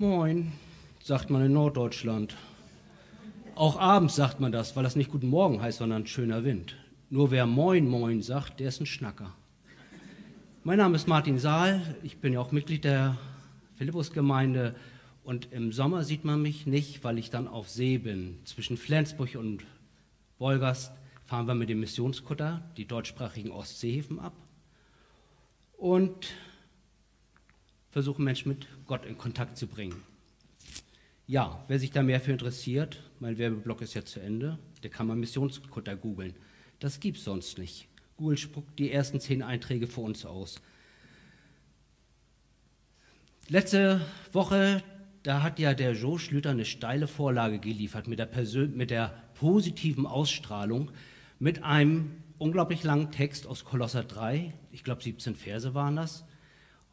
Moin, sagt man in Norddeutschland. Auch abends sagt man das, weil das nicht Guten Morgen heißt, sondern schöner Wind. Nur wer Moin Moin sagt, der ist ein Schnacker. Mein Name ist Martin Saal, ich bin ja auch Mitglied der Philippusgemeinde und im Sommer sieht man mich nicht, weil ich dann auf See bin. Zwischen Flensburg und Wolgast fahren wir mit dem Missionskutter die deutschsprachigen Ostseehäfen ab und versuchen Menschen mit Gott in Kontakt zu bringen. Ja, wer sich da mehr für interessiert, mein Werbeblock ist ja zu Ende, der kann mal Missionskutter googeln. Das gibt's sonst nicht. Google spuckt die ersten zehn Einträge für uns aus. Letzte Woche, da hat ja der Joe Schlüter eine steile Vorlage geliefert mit der, Persön mit der positiven Ausstrahlung, mit einem unglaublich langen Text aus Kolosser 3. Ich glaube, 17 Verse waren das.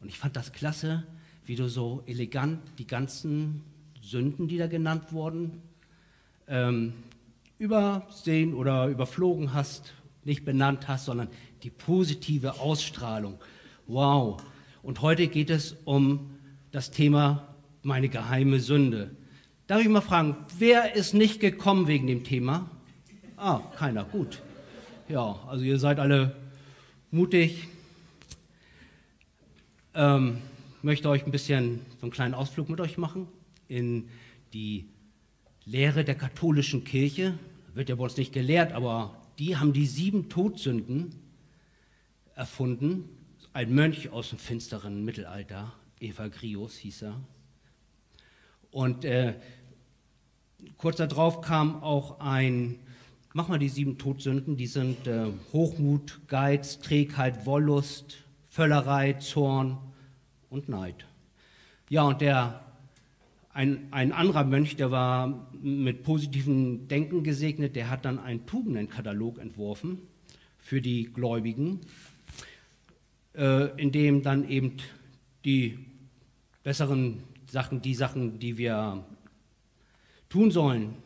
Und ich fand das klasse, wie du so elegant die ganzen Sünden, die da genannt wurden, ähm, übersehen oder überflogen hast, nicht benannt hast, sondern die positive Ausstrahlung. Wow. Und heute geht es um das Thema meine geheime Sünde. Darf ich mal fragen, wer ist nicht gekommen wegen dem Thema? Ah, keiner, gut. Ja, also ihr seid alle mutig. Ähm, möchte euch ein bisschen so einen kleinen Ausflug mit euch machen in die Lehre der katholischen Kirche. Wird ja bei uns nicht gelehrt, aber die haben die sieben Todsünden erfunden. Ein Mönch aus dem finsteren Mittelalter, Eva Grius hieß er. Und äh, kurz darauf kam auch ein, mach mal die sieben Todsünden, die sind äh, Hochmut, Geiz, Trägheit, Wollust, Völlerei, Zorn und Neid. Ja, und der ein, ein anderer Mönch, der war mit positivem Denken gesegnet, der hat dann einen Tugendenkatalog entworfen für die Gläubigen, äh, in dem dann eben die besseren Sachen, die Sachen, die wir tun sollen,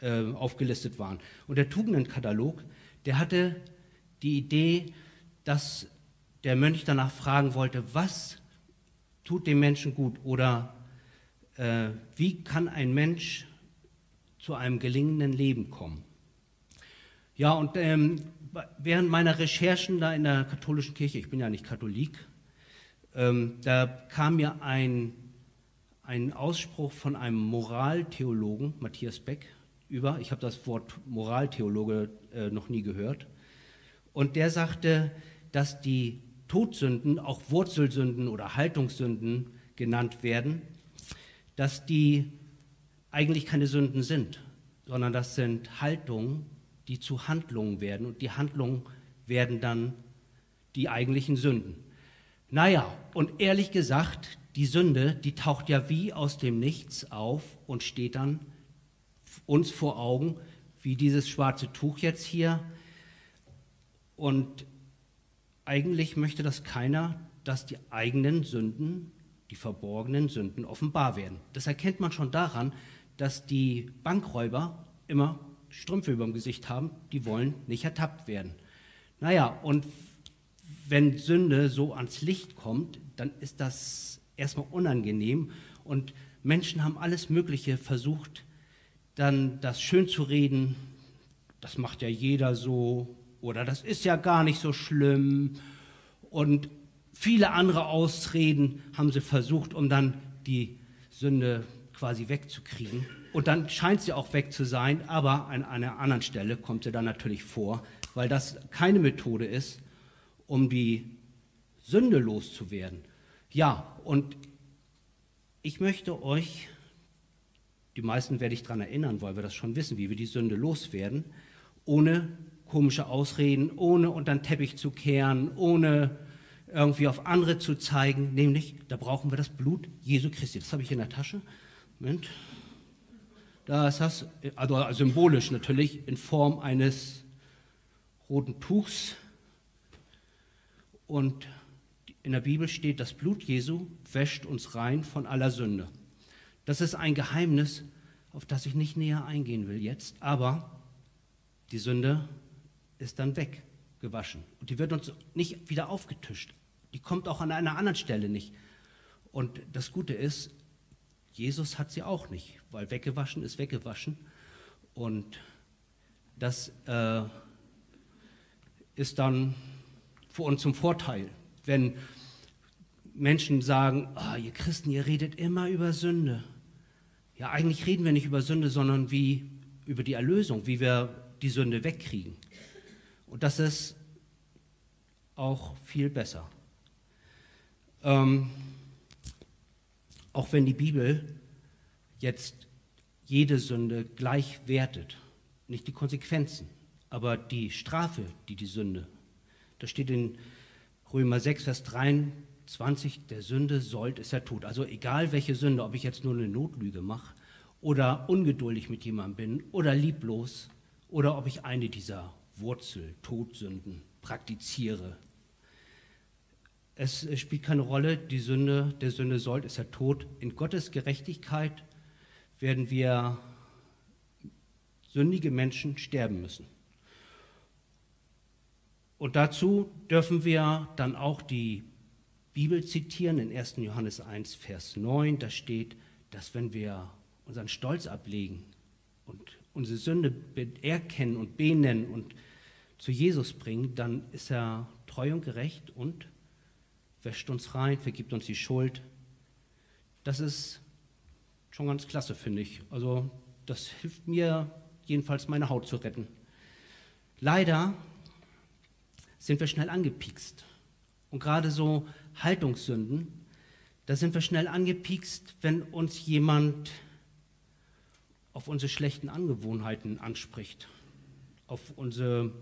äh, aufgelistet waren. Und der Tugendenkatalog, der hatte die Idee, dass der Mönch danach fragen wollte, was tut dem Menschen gut oder äh, wie kann ein Mensch zu einem gelingenden Leben kommen. Ja, und ähm, während meiner Recherchen da in der katholischen Kirche, ich bin ja nicht Katholik, ähm, da kam mir ein, ein Ausspruch von einem Moraltheologen, Matthias Beck, über. Ich habe das Wort Moraltheologe äh, noch nie gehört. Und der sagte, dass die Todsünden, auch Wurzelsünden oder Haltungssünden genannt werden, dass die eigentlich keine Sünden sind, sondern das sind Haltungen, die zu Handlungen werden und die Handlungen werden dann die eigentlichen Sünden. Naja, und ehrlich gesagt, die Sünde, die taucht ja wie aus dem Nichts auf und steht dann uns vor Augen, wie dieses schwarze Tuch jetzt hier. Und eigentlich möchte das keiner, dass die eigenen Sünden die verborgenen Sünden offenbar werden. Das erkennt man schon daran, dass die Bankräuber immer Strümpfe über dem Gesicht haben, die wollen nicht ertappt werden. Naja, und wenn Sünde so ans Licht kommt, dann ist das erstmal unangenehm und Menschen haben alles Mögliche versucht, dann das schön zu reden, das macht ja jeder so oder das ist ja gar nicht so schlimm und viele andere Ausreden haben sie versucht, um dann die Sünde quasi wegzukriegen. Und dann scheint sie auch weg zu sein, aber an einer anderen Stelle kommt sie dann natürlich vor, weil das keine Methode ist, um die Sünde loszuwerden. Ja, und ich möchte euch, die meisten werde ich daran erinnern, weil wir das schon wissen, wie wir die Sünde loswerden, ohne komische Ausreden, ohne unter den Teppich zu kehren, ohne irgendwie auf andere zu zeigen, nämlich da brauchen wir das Blut Jesu Christi. Das habe ich in der Tasche. Moment. Da ist das, also symbolisch natürlich, in Form eines roten Tuchs. Und in der Bibel steht, das Blut Jesu wäscht uns rein von aller Sünde. Das ist ein Geheimnis, auf das ich nicht näher eingehen will jetzt, aber die Sünde ist dann weggewaschen und die wird uns nicht wieder aufgetischt. Die kommt auch an einer anderen Stelle nicht. Und das Gute ist, Jesus hat sie auch nicht, weil weggewaschen ist weggewaschen. Und das äh, ist dann für uns zum Vorteil, wenn Menschen sagen, oh, ihr Christen, ihr redet immer über Sünde. Ja, eigentlich reden wir nicht über Sünde, sondern wie über die Erlösung, wie wir die Sünde wegkriegen. Und das ist auch viel besser. Ähm, auch wenn die Bibel jetzt jede Sünde gleich wertet, nicht die Konsequenzen, aber die Strafe, die die Sünde. Das steht in Römer 6, Vers 23, der Sünde sollt ist er tot. Also egal welche Sünde, ob ich jetzt nur eine Notlüge mache oder ungeduldig mit jemandem bin oder lieblos oder ob ich eine dieser Wurzel, Todsünden praktiziere. Es spielt keine Rolle, die Sünde, der Sünde sollt ist er tot. In Gottes Gerechtigkeit werden wir sündige Menschen sterben müssen. Und dazu dürfen wir dann auch die Bibel zitieren in 1. Johannes 1, Vers 9. Da steht, dass wenn wir unseren Stolz ablegen und unsere Sünde erkennen und benennen und zu Jesus bringen, dann ist er treu und gerecht und wäscht uns rein, vergibt uns die Schuld. Das ist schon ganz klasse, finde ich. Also das hilft mir jedenfalls, meine Haut zu retten. Leider sind wir schnell angepiekst. Und gerade so Haltungssünden, da sind wir schnell angepiekst, wenn uns jemand auf unsere schlechten Angewohnheiten anspricht, auf unsere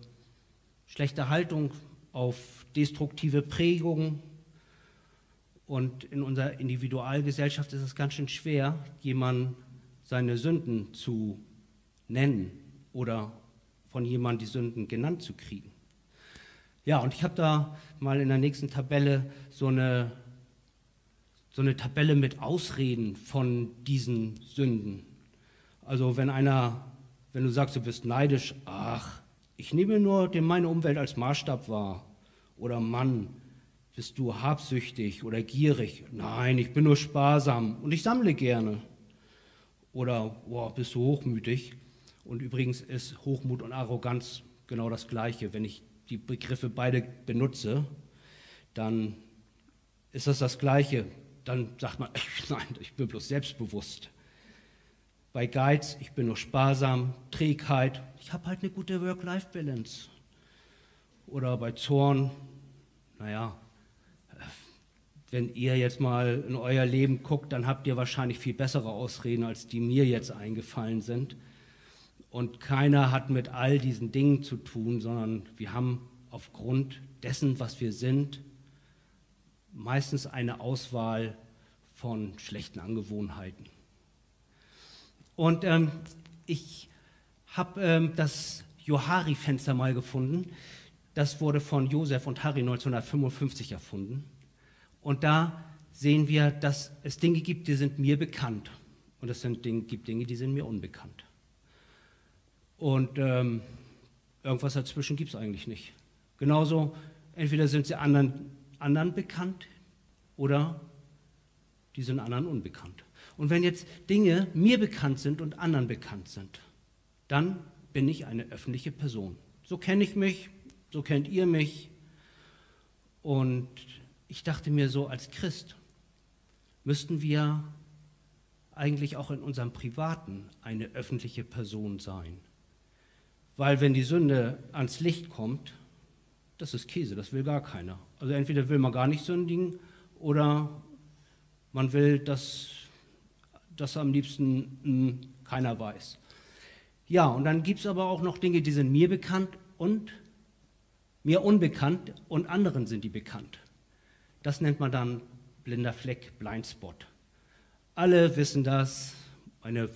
schlechte Haltung, auf destruktive Prägungen, und in unserer Individualgesellschaft ist es ganz schön schwer, jemandem seine Sünden zu nennen oder von jemandem die Sünden genannt zu kriegen. Ja, und ich habe da mal in der nächsten Tabelle so eine, so eine Tabelle mit Ausreden von diesen Sünden. Also wenn einer, wenn du sagst, du bist neidisch, ach, ich nehme nur meine Umwelt als Maßstab wahr. Oder Mann, bist du habsüchtig oder gierig? Nein, ich bin nur sparsam und ich sammle gerne. Oder boah, bist du hochmütig? Und übrigens ist Hochmut und Arroganz genau das Gleiche. Wenn ich die Begriffe beide benutze, dann ist das das Gleiche. Dann sagt man, nein, ich bin bloß selbstbewusst. Bei Geiz, ich bin nur sparsam, Trägheit, ich habe halt eine gute Work-Life-Balance. Oder bei Zorn, naja, wenn ihr jetzt mal in euer Leben guckt, dann habt ihr wahrscheinlich viel bessere Ausreden, als die mir jetzt eingefallen sind. Und keiner hat mit all diesen Dingen zu tun, sondern wir haben aufgrund dessen, was wir sind, meistens eine Auswahl von schlechten Angewohnheiten. Und ähm, ich habe ähm, das Johari-Fenster mal gefunden. Das wurde von Josef und Harry 1955 erfunden. Und da sehen wir, dass es Dinge gibt, die sind mir bekannt. Und es sind Dinge, gibt Dinge, die sind mir unbekannt. Und ähm, irgendwas dazwischen gibt es eigentlich nicht. Genauso, entweder sind sie anderen, anderen bekannt oder die sind anderen unbekannt. Und wenn jetzt Dinge mir bekannt sind und anderen bekannt sind, dann bin ich eine öffentliche Person. So kenne ich mich, so kennt ihr mich. Und ich dachte mir so, als Christ müssten wir eigentlich auch in unserem Privaten eine öffentliche Person sein. Weil wenn die Sünde ans Licht kommt, das ist Käse, das will gar keiner. Also entweder will man gar nicht sündigen oder man will, dass das am liebsten mh, hm, keiner weiß. Ja, und dann gibt es aber auch noch Dinge, die sind mir bekannt und mir unbekannt und anderen sind die bekannt. Das nennt man dann blinder Fleck, Blindspot. Alle wissen das. Meine,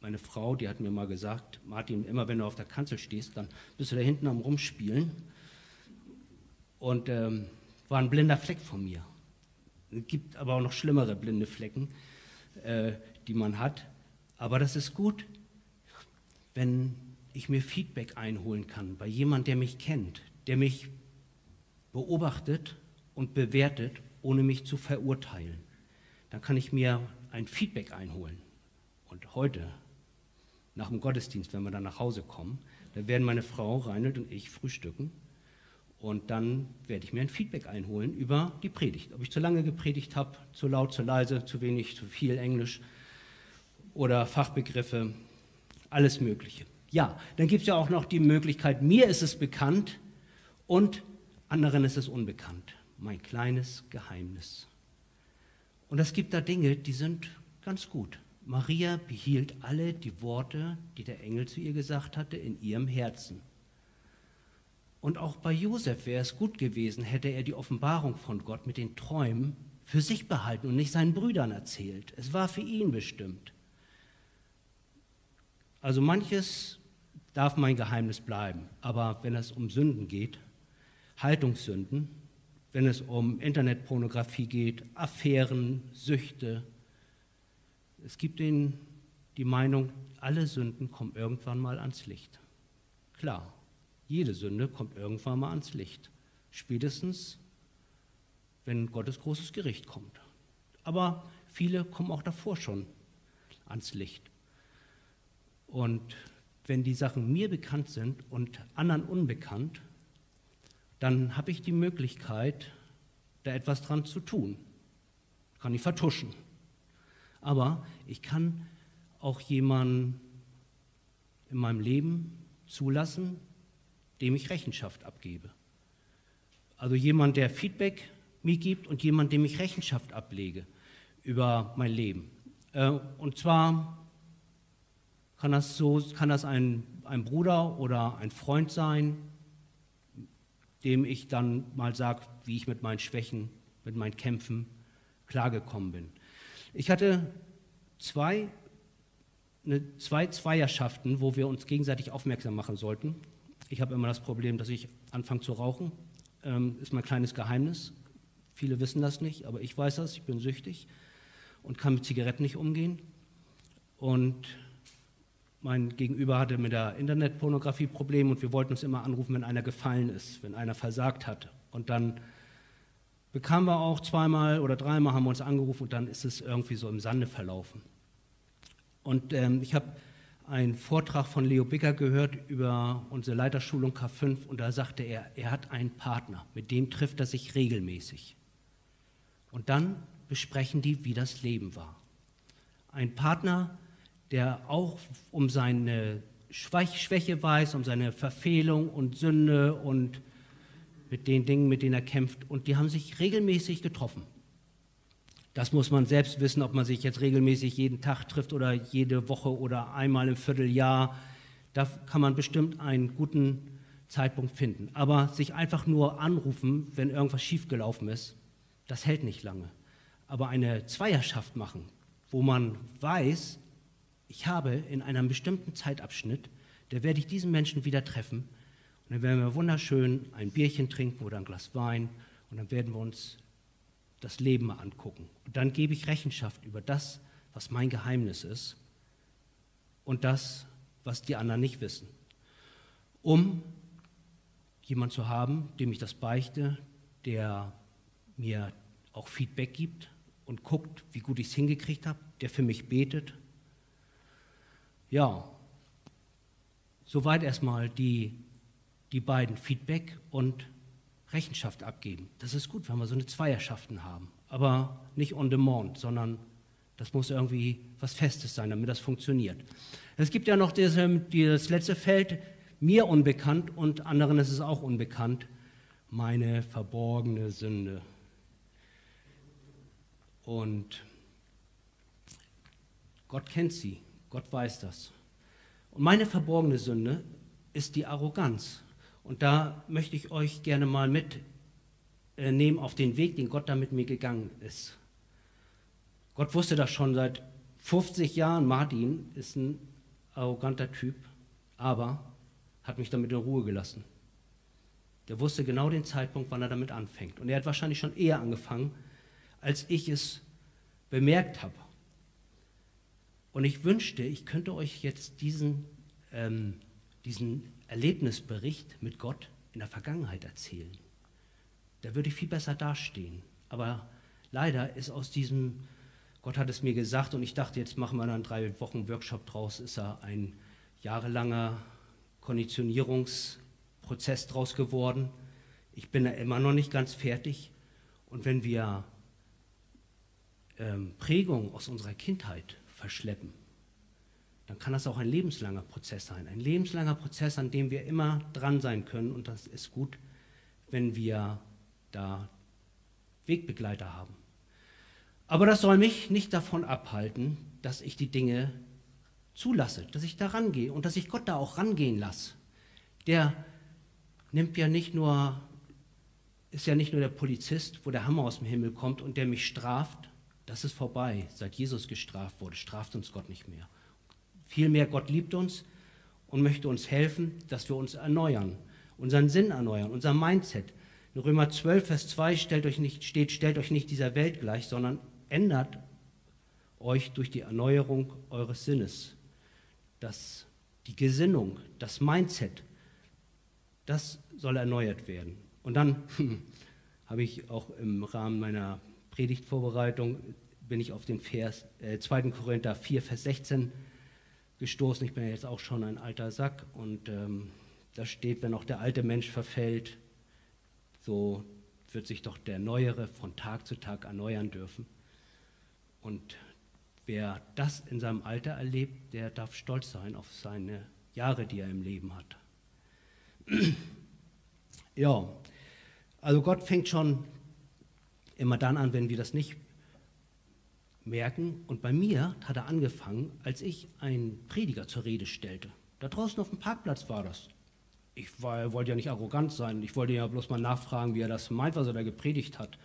meine Frau, die hat mir mal gesagt, Martin, immer wenn du auf der Kanzel stehst, dann bist du da hinten am Rumspielen. Und ähm, war ein blinder Fleck von mir. Es gibt aber auch noch schlimmere blinde Flecken, äh, die man hat. Aber das ist gut, wenn ich mir Feedback einholen kann bei jemandem, der mich kennt, der mich beobachtet und bewertet, ohne mich zu verurteilen. Dann kann ich mir ein Feedback einholen. Und heute, nach dem Gottesdienst, wenn wir dann nach Hause kommen, dann werden meine Frau Reinhold und ich frühstücken und dann werde ich mir ein Feedback einholen über die Predigt. Ob ich zu lange gepredigt habe, zu laut, zu leise, zu wenig, zu viel Englisch oder Fachbegriffe, alles Mögliche. Ja, dann gibt es ja auch noch die Möglichkeit, mir ist es bekannt und anderen ist es unbekannt. Mein kleines Geheimnis. Und es gibt da Dinge, die sind ganz gut. Maria behielt alle die Worte, die der Engel zu ihr gesagt hatte, in ihrem Herzen. Und auch bei Josef wäre es gut gewesen, hätte er die Offenbarung von Gott mit den Träumen für sich behalten und nicht seinen Brüdern erzählt. Es war für ihn bestimmt. Also manches darf mein Geheimnis bleiben, aber wenn es um Sünden geht, Haltungssünden, wenn es um Internetpornografie geht, Affären, Süchte, es gibt den, die Meinung, alle Sünden kommen irgendwann mal ans Licht. Klar, jede Sünde kommt irgendwann mal ans Licht. Spätestens, wenn Gottes großes Gericht kommt. Aber viele kommen auch davor schon ans Licht. Und wenn die Sachen mir bekannt sind und anderen unbekannt, dann habe ich die Möglichkeit, da etwas dran zu tun. Kann ich vertuschen aber ich kann auch jemanden in meinem Leben zulassen, dem ich Rechenschaft abgebe. Also jemand, der Feedback mir gibt und jemand, dem ich Rechenschaft ablege über mein Leben. Äh, und zwar kann das, so, kann das ein, ein Bruder oder ein Freund sein, dem ich dann mal sage, wie ich mit meinen Schwächen, mit meinen Kämpfen klargekommen bin. Ich hatte zwei, eine, zwei Zweierschaften, wo wir uns gegenseitig aufmerksam machen sollten. Ich habe immer das Problem, dass ich anfange zu rauchen. Ähm, ist mein kleines Geheimnis. Viele wissen das nicht, aber ich weiß das. Ich bin süchtig und kann mit Zigaretten nicht umgehen. Und mein Gegenüber hatte mit der Internetpornografie Probleme und wir wollten uns immer anrufen, wenn einer gefallen ist, wenn einer versagt hat. Und dann bekamen wir auch zweimal oder dreimal haben wir uns angerufen und dann ist es irgendwie so im Sande verlaufen. Und ähm, ich habe einen Vortrag von Leo Bicker gehört über unsere Leiterschulung K5 und da sagte er, er hat einen Partner, mit dem trifft er sich regelmäßig. Und dann besprechen die, wie das Leben war. Ein Partner, der auch um seine Schwäche weiß, um seine Verfehlung und Sünde und mit den Dingen, mit denen er kämpft. Und die haben sich regelmäßig getroffen. Das muss man selbst wissen, ob man sich jetzt regelmäßig jeden Tag trifft oder jede Woche oder einmal im Vierteljahr. Da kann man bestimmt einen guten Zeitpunkt finden. Aber sich einfach nur anrufen, wenn irgendwas schiefgelaufen ist, das hält nicht lange. Aber eine Zweierschaft machen, wo man weiß, ich habe in einem bestimmten Zeitabschnitt, da werde ich diesen Menschen wieder treffen und dann werden wir wunderschön ein Bierchen trinken oder ein Glas Wein und dann werden wir uns das Leben mal angucken. Und dann gebe ich Rechenschaft über das, was mein Geheimnis ist und das, was die anderen nicht wissen. Um jemand zu haben, dem ich das beichte, der mir auch Feedback gibt und guckt, wie gut ich es hingekriegt habe, der für mich betet. Ja, soweit erstmal die die beiden Feedback und Rechenschaft abgeben. Das ist gut, wenn wir so eine Zweierschaften haben. Aber nicht on demand, sondern das muss irgendwie was Festes sein, damit das funktioniert. Es gibt ja noch das, das letzte Feld, mir unbekannt und anderen ist es auch unbekannt, meine verborgene Sünde. Und Gott kennt sie, Gott weiß das. Und meine verborgene Sünde ist die Arroganz. Und da möchte ich euch gerne mal mitnehmen auf den Weg, den Gott da mit mir gegangen ist. Gott wusste das schon seit 50 Jahren. Martin ist ein arroganter Typ, aber hat mich damit in Ruhe gelassen. Der wusste genau den Zeitpunkt, wann er damit anfängt. Und er hat wahrscheinlich schon eher angefangen, als ich es bemerkt habe. Und ich wünschte, ich könnte euch jetzt diesen, ähm, diesen Erlebnisbericht mit Gott in der Vergangenheit erzählen. Da würde ich viel besser dastehen. Aber leider ist aus diesem Gott hat es mir gesagt und ich dachte, jetzt machen wir dann drei Wochen Workshop draus. Ist da ein jahrelanger Konditionierungsprozess draus geworden. Ich bin da immer noch nicht ganz fertig. Und wenn wir ähm, Prägung aus unserer Kindheit verschleppen, dann kann das auch ein lebenslanger Prozess sein. Ein lebenslanger Prozess, an dem wir immer dran sein können. Und das ist gut, wenn wir da Wegbegleiter haben. Aber das soll mich nicht davon abhalten, dass ich die Dinge zulasse, dass ich da rangehe und dass ich Gott da auch rangehen lasse. Der nimmt ja nicht nur, ist ja nicht nur der Polizist, wo der Hammer aus dem Himmel kommt und der mich straft. Das ist vorbei. Seit Jesus gestraft wurde, straft uns Gott nicht mehr. Vielmehr, Gott liebt uns und möchte uns helfen, dass wir uns erneuern, unseren Sinn erneuern, unser Mindset. In Römer 12, Vers 2 stellt euch nicht, steht, stellt euch nicht dieser Welt gleich, sondern ändert euch durch die Erneuerung eures Sinnes. Das, die Gesinnung, das Mindset, das soll erneuert werden. Und dann habe ich auch im Rahmen meiner Predigtvorbereitung bin ich auf den Vers äh, 2. Korinther 4, Vers 16 gestoßen. Ich bin ja jetzt auch schon ein alter Sack und ähm, da steht, wenn auch der alte Mensch verfällt, so wird sich doch der Neuere von Tag zu Tag erneuern dürfen. Und wer das in seinem Alter erlebt, der darf stolz sein auf seine Jahre, die er im Leben hat. ja, also Gott fängt schon immer dann an, wenn wir das nicht merken. Und bei mir hat er angefangen, als ich einen Prediger zur Rede stellte. Da draußen auf dem Parkplatz war das. Ich war, wollte ja nicht arrogant sein. Ich wollte ja bloß mal nachfragen, wie er das meint, was er da gepredigt hat.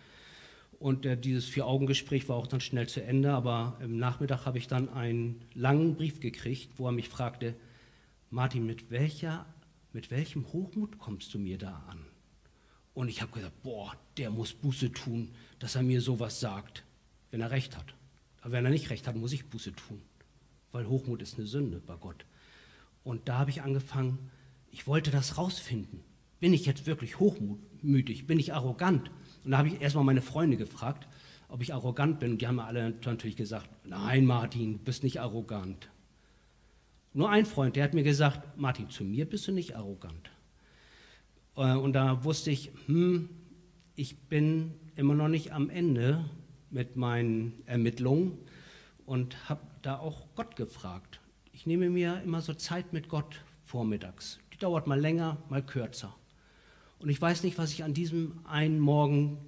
Und äh, dieses Vier-Augen-Gespräch war auch dann schnell zu Ende. Aber im Nachmittag habe ich dann einen langen Brief gekriegt, wo er mich fragte, Martin, mit, welcher, mit welchem Hochmut kommst du mir da an? Und ich habe gesagt, boah, der muss Buße tun, dass er mir sowas sagt, wenn er recht hat. Aber wenn er nicht recht hat, muss ich Buße tun, weil Hochmut ist eine Sünde bei Gott. Und da habe ich angefangen, ich wollte das rausfinden. Bin ich jetzt wirklich hochmütig? Bin ich arrogant? Und da habe ich erstmal meine Freunde gefragt, ob ich arrogant bin. Und die haben mir alle natürlich gesagt, nein Martin, du bist nicht arrogant. Nur ein Freund, der hat mir gesagt, Martin, zu mir bist du nicht arrogant. Äh, und da wusste ich, hm, ich bin immer noch nicht am Ende mit meinen Ermittlungen und habe da auch Gott gefragt. Ich nehme mir immer so Zeit mit Gott vormittags. Die dauert mal länger, mal kürzer. Und ich weiß nicht, was ich an diesem einen Morgen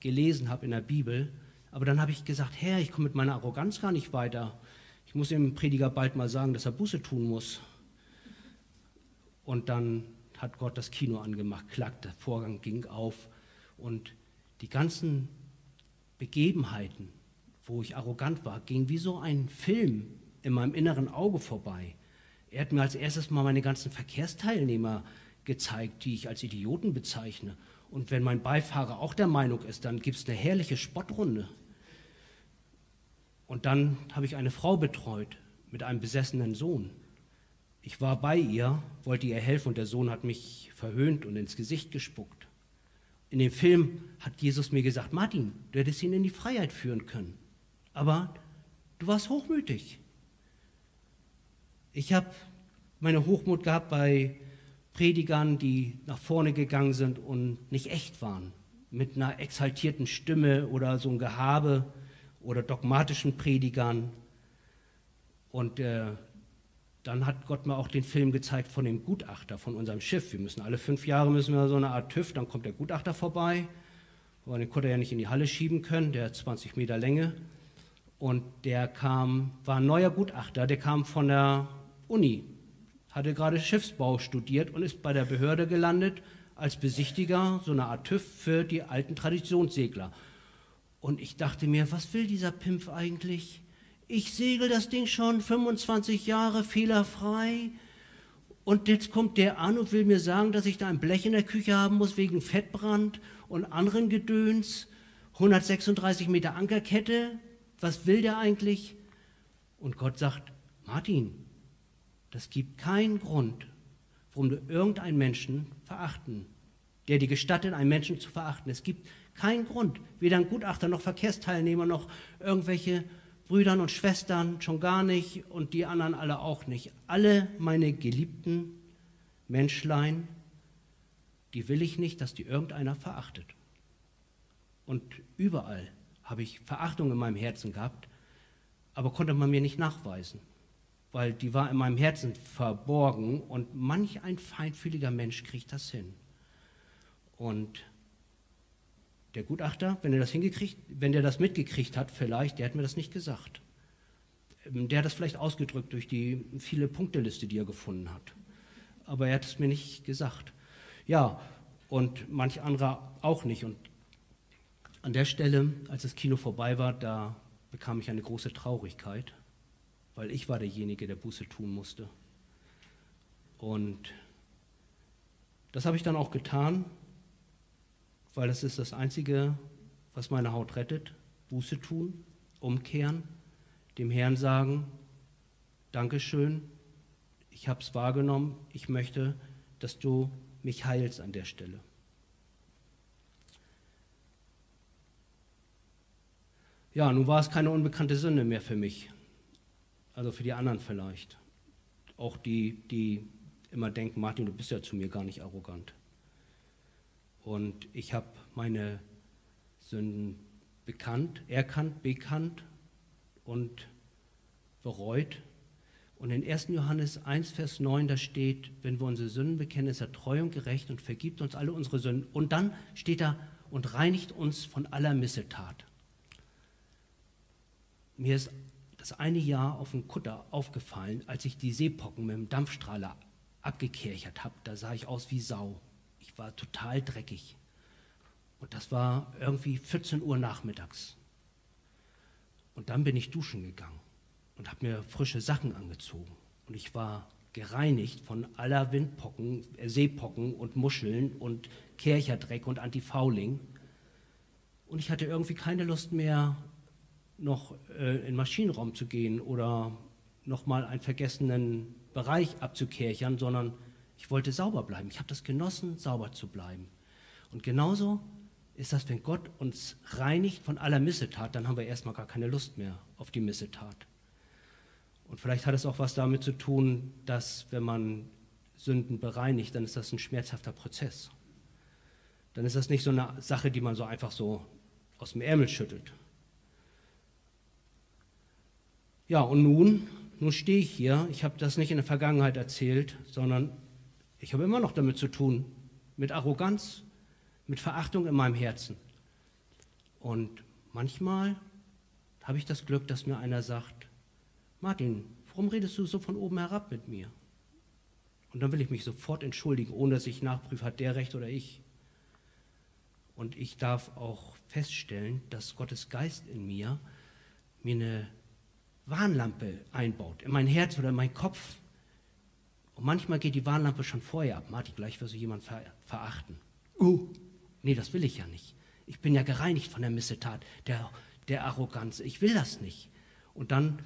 gelesen habe in der Bibel, aber dann habe ich gesagt, Herr, ich komme mit meiner Arroganz gar nicht weiter. Ich muss dem Prediger bald mal sagen, dass er Buße tun muss. Und dann hat Gott das Kino angemacht, klack, der Vorgang ging auf und die ganzen Begebenheiten, wo ich arrogant war, gingen wie so ein Film in meinem inneren Auge vorbei. Er hat mir als erstes mal meine ganzen Verkehrsteilnehmer gezeigt, die ich als Idioten bezeichne. Und wenn mein Beifahrer auch der Meinung ist, dann gibt es eine herrliche Spottrunde. Und dann habe ich eine Frau betreut mit einem besessenen Sohn. Ich war bei ihr, wollte ihr helfen und der Sohn hat mich verhöhnt und ins Gesicht gespuckt. In dem Film hat Jesus mir gesagt, Martin, du hättest ihn in die Freiheit führen können, aber du warst hochmütig. Ich habe meine Hochmut gehabt bei Predigern, die nach vorne gegangen sind und nicht echt waren, mit einer exaltierten Stimme oder so ein Gehabe oder dogmatischen Predigern. Und äh, dann hat Gott mir auch den Film gezeigt von dem Gutachter von unserem Schiff. Wir müssen alle fünf Jahre müssen wir so eine Art TÜV, dann kommt der Gutachter vorbei. Aber den konnte er ja nicht in die Halle schieben können, der hat 20 Meter Länge. Und der kam, war ein neuer Gutachter, der kam von der Uni, hatte gerade Schiffsbau studiert und ist bei der Behörde gelandet als Besichtiger, so eine Art TÜV für die alten Traditionssegler. Und ich dachte mir, was will dieser Pimpf eigentlich? Ich segel das Ding schon 25 Jahre fehlerfrei und jetzt kommt der an und will mir sagen, dass ich da ein Blech in der Küche haben muss wegen Fettbrand und anderen Gedöns. 136 Meter Ankerkette, was will der eigentlich? Und Gott sagt, Martin, das gibt keinen Grund, warum du irgendeinen Menschen verachten, der dir gestattet, einen Menschen zu verachten. Es gibt keinen Grund, weder ein Gutachter noch Verkehrsteilnehmer noch irgendwelche Brüdern und Schwestern schon gar nicht und die anderen alle auch nicht. Alle meine geliebten Menschlein, die will ich nicht, dass die irgendeiner verachtet. Und überall habe ich Verachtung in meinem Herzen gehabt, aber konnte man mir nicht nachweisen, weil die war in meinem Herzen verborgen und manch ein feinfühliger Mensch kriegt das hin. Und der Gutachter, wenn er das hingekriegt, wenn der das mitgekriegt hat, vielleicht, der hat mir das nicht gesagt. Ähm, der hat das vielleicht ausgedrückt durch die viele Punkteliste, die er gefunden hat. Aber er hat es mir nicht gesagt. Ja, und manch anderer auch nicht. Und an der Stelle, als das Kino vorbei war, da bekam ich eine große Traurigkeit, weil ich war derjenige, der Buße tun musste. Und das habe ich dann auch getan weil das ist das Einzige, was meine Haut rettet. Buße tun, umkehren, dem Herrn sagen, Dankeschön, ich habe es wahrgenommen, ich möchte, dass du mich heilst an der Stelle. Ja, nun war es keine unbekannte Sünde mehr für mich, also für die anderen vielleicht. Auch die, die immer denken, Martin, du bist ja zu mir gar nicht arrogant. Und ich habe meine Sünden bekannt, erkannt, bekannt und bereut. Und in 1. Johannes 1, Vers 9, da steht, wenn wir unsere Sünden bekennen, ist er treu und gerecht und vergibt uns alle unsere Sünden. Und dann steht da und reinigt uns von aller Missetat. Mir ist das eine Jahr auf dem Kutter aufgefallen, als ich die Seepocken mit dem Dampfstrahler abgekerchert habe. Da sah ich aus wie Sau. War total dreckig. Und das war irgendwie 14 Uhr nachmittags. Und dann bin ich duschen gegangen und habe mir frische Sachen angezogen. Und ich war gereinigt von aller Windpocken, äh, Seepocken und Muscheln und Kercherdreck und Antifouling. Und ich hatte irgendwie keine Lust mehr, noch äh, in Maschinenraum zu gehen oder nochmal einen vergessenen Bereich abzukerchern, sondern ich wollte sauber bleiben. Ich habe das genossen, sauber zu bleiben. Und genauso ist das, wenn Gott uns reinigt von aller Missetat, dann haben wir erstmal gar keine Lust mehr auf die Missetat. Und vielleicht hat es auch was damit zu tun, dass wenn man Sünden bereinigt, dann ist das ein schmerzhafter Prozess. Dann ist das nicht so eine Sache, die man so einfach so aus dem Ärmel schüttelt. Ja, und nun, nun stehe ich hier. Ich habe das nicht in der Vergangenheit erzählt, sondern ich habe immer noch damit zu tun, mit Arroganz, mit Verachtung in meinem Herzen. Und manchmal habe ich das Glück, dass mir einer sagt, Martin, warum redest du so von oben herab mit mir? Und dann will ich mich sofort entschuldigen, ohne dass ich nachprüfe, hat der recht oder ich. Und ich darf auch feststellen, dass Gottes Geist in mir mir eine Warnlampe einbaut, in mein Herz oder in meinen Kopf, und manchmal geht die Warnlampe schon vorher ab. Martin, gleich wirst du jemanden ver verachten. Uh, nee, das will ich ja nicht. Ich bin ja gereinigt von der Missetat, der, der Arroganz. Ich will das nicht. Und dann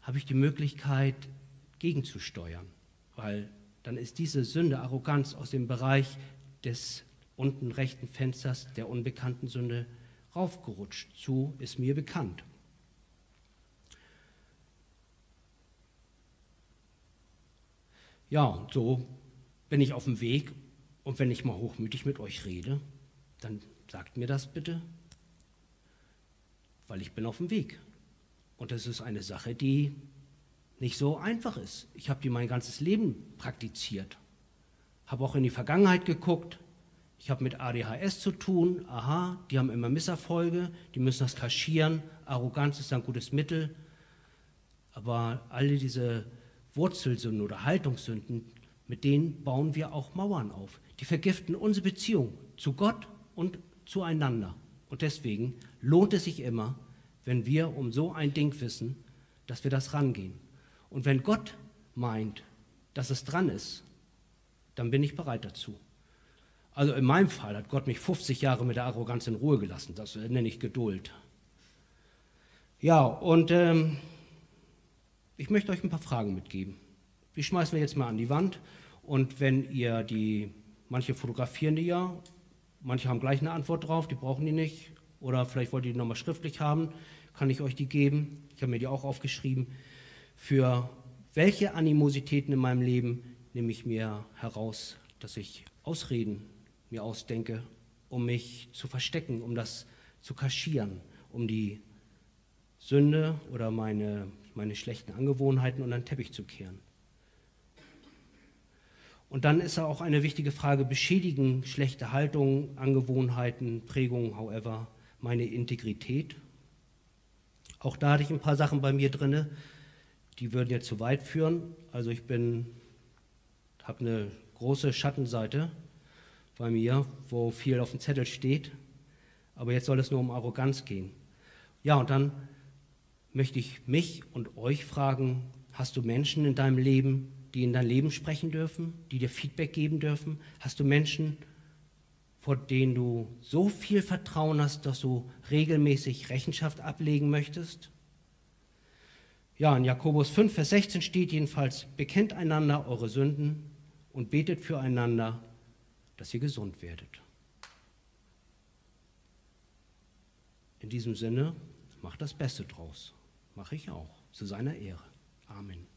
habe ich die Möglichkeit, gegenzusteuern, weil dann ist diese Sünde, Arroganz aus dem Bereich des unten rechten Fensters der unbekannten Sünde raufgerutscht. Zu ist mir bekannt. Ja, so bin ich auf dem Weg und wenn ich mal hochmütig mit euch rede, dann sagt mir das bitte, weil ich bin auf dem Weg. Und das ist eine Sache, die nicht so einfach ist. Ich habe die mein ganzes Leben praktiziert, habe auch in die Vergangenheit geguckt. Ich habe mit ADHS zu tun. Aha, die haben immer Misserfolge, die müssen das kaschieren. Arroganz ist ein gutes Mittel. Aber alle diese Wurzelsünden oder Haltungssünden, mit denen bauen wir auch Mauern auf. Die vergiften unsere Beziehung zu Gott und zueinander. Und deswegen lohnt es sich immer, wenn wir um so ein Ding wissen, dass wir das rangehen. Und wenn Gott meint, dass es dran ist, dann bin ich bereit dazu. Also in meinem Fall hat Gott mich 50 Jahre mit der Arroganz in Ruhe gelassen. Das nenne ich Geduld. Ja, und ähm, ich möchte euch ein paar Fragen mitgeben. Die schmeißen wir jetzt mal an die Wand und wenn ihr die, manche fotografieren die ja, manche haben gleich eine Antwort drauf, die brauchen die nicht oder vielleicht wollt ihr die nochmal schriftlich haben, kann ich euch die geben. Ich habe mir die auch aufgeschrieben. Für welche Animositäten in meinem Leben nehme ich mir heraus, dass ich Ausreden mir ausdenke, um mich zu verstecken, um das zu kaschieren, um die Sünde oder meine, meine schlechten Angewohnheiten unter den Teppich zu kehren. Und dann ist auch eine wichtige Frage, beschädigen schlechte Haltungen, Angewohnheiten, Prägungen, however, meine Integrität? Auch da hatte ich ein paar Sachen bei mir drin, die würden jetzt zu weit führen. Also ich bin, habe eine große Schattenseite bei mir, wo viel auf dem Zettel steht. Aber jetzt soll es nur um Arroganz gehen. Ja, und dann möchte ich mich und euch fragen, hast du Menschen in deinem Leben, die in dein Leben sprechen dürfen, die dir Feedback geben dürfen? Hast du Menschen, vor denen du so viel Vertrauen hast, dass du regelmäßig Rechenschaft ablegen möchtest? Ja, in Jakobus 5, Vers 16 steht jedenfalls, bekennt einander eure Sünden und betet füreinander, dass ihr gesund werdet. In diesem Sinne, macht das Beste draus. Mache ich auch, zu seiner Ehre. Amen.